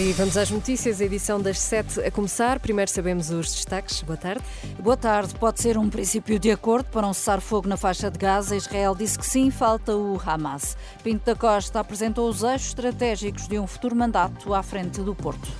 E vamos às notícias, a edição das sete a começar. Primeiro sabemos os destaques. Boa tarde. Boa tarde. Pode ser um princípio de acordo para um cessar-fogo na faixa de Gaza. Israel disse que sim, falta o Hamas. Pinto da Costa apresentou os eixos estratégicos de um futuro mandato à frente do Porto.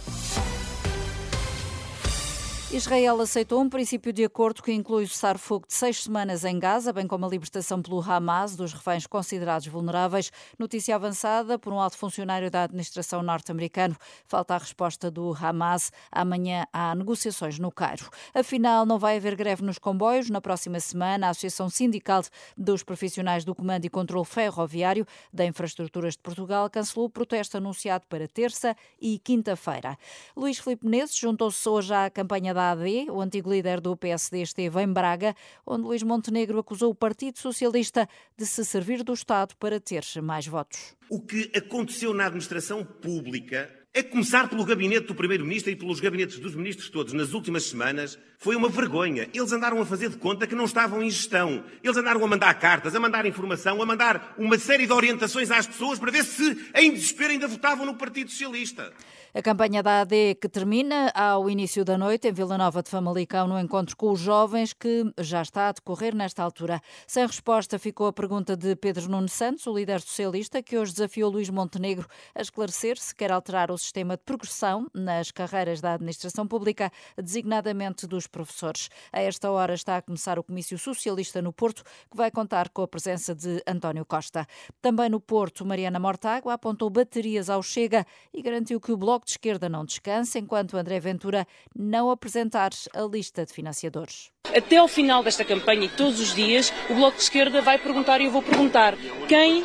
Israel aceitou um princípio de acordo que inclui o cessar-fogo de seis semanas em Gaza, bem como a libertação pelo Hamas dos reféns considerados vulneráveis. Notícia avançada por um alto funcionário da administração norte-americano. Falta a resposta do Hamas. Amanhã há negociações no Cairo. Afinal, não vai haver greve nos comboios. Na próxima semana, a Associação Sindical dos Profissionais do Comando e Controlo Ferroviário da Infraestruturas de Portugal cancelou o protesto anunciado para terça e quinta-feira. Luís Filipe Menezes juntou-se hoje à campanha da AD, o antigo líder do PSD esteve em Braga, onde Luís Montenegro acusou o Partido Socialista de se servir do Estado para ter mais votos. O que aconteceu na administração pública a começar pelo gabinete do Primeiro-Ministro e pelos gabinetes dos ministros todos nas últimas semanas, foi uma vergonha. Eles andaram a fazer de conta que não estavam em gestão. Eles andaram a mandar cartas, a mandar informação, a mandar uma série de orientações às pessoas para ver se, em desespero, ainda votavam no Partido Socialista. A campanha da AD que termina ao início da noite em Vila Nova de Famalicão no encontro com os jovens que já está a decorrer nesta altura. Sem resposta ficou a pergunta de Pedro Nuno Santos, o líder socialista, que hoje desafiou Luís Montenegro a esclarecer se quer alterar o sistema de progressão nas carreiras da administração pública, designadamente dos professores. A esta hora está a começar o Comício Socialista no Porto, que vai contar com a presença de António Costa. Também no Porto, Mariana Mortágua apontou baterias ao Chega e garantiu que o Bloco de Esquerda não descansa enquanto André Ventura não apresentar a lista de financiadores. Até ao final desta campanha e todos os dias, o Bloco de Esquerda vai perguntar e eu vou perguntar quem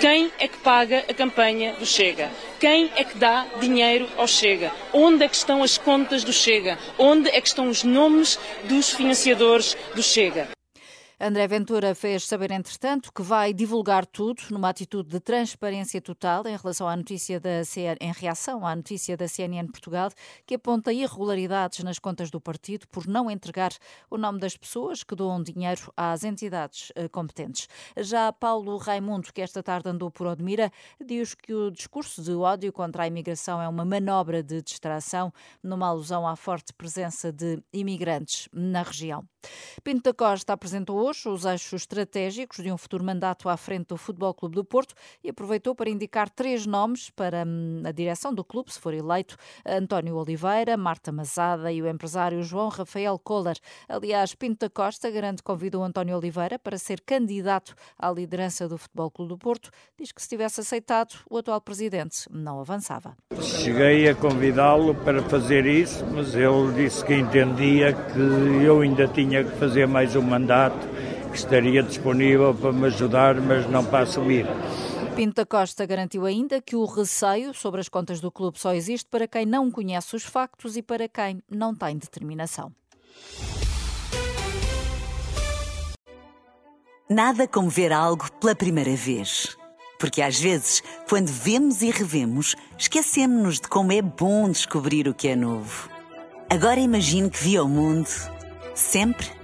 quem é que paga a campanha do Chega? Quem é que dá dinheiro ao Chega? Onde é que estão as contas do Chega? Onde é que estão os nomes dos financiadores do Chega? André Ventura fez saber, entretanto, que vai divulgar tudo numa atitude de transparência total em relação à notícia da CNN, em reação à notícia da CNN Portugal, que aponta irregularidades nas contas do partido por não entregar o nome das pessoas que doam dinheiro às entidades eh, competentes. Já Paulo Raimundo, que esta tarde andou por Odmira, diz que o discurso de ódio contra a imigração é uma manobra de distração, numa alusão à forte presença de imigrantes na região. Pinto da Costa apresentou hoje os eixos estratégicos de um futuro mandato à frente do Futebol Clube do Porto e aproveitou para indicar três nomes para hum, a direção do clube, se for eleito, António Oliveira, Marta Mazada e o empresário João Rafael Kohler. Aliás, Pinto da Costa garante que convidou António Oliveira para ser candidato à liderança do Futebol Clube do Porto. Diz que se tivesse aceitado, o atual presidente não avançava. Cheguei a convidá-lo para fazer isso, mas ele disse que entendia que eu ainda tinha que fazer mais um mandato que estaria disponível para me ajudar, mas não para assumir. Pinto da Costa garantiu ainda que o receio sobre as contas do clube só existe para quem não conhece os factos e para quem não tem determinação. Nada como ver algo pela primeira vez. Porque às vezes, quando vemos e revemos, esquecemos-nos de como é bom descobrir o que é novo. Agora imagine que viu o mundo sempre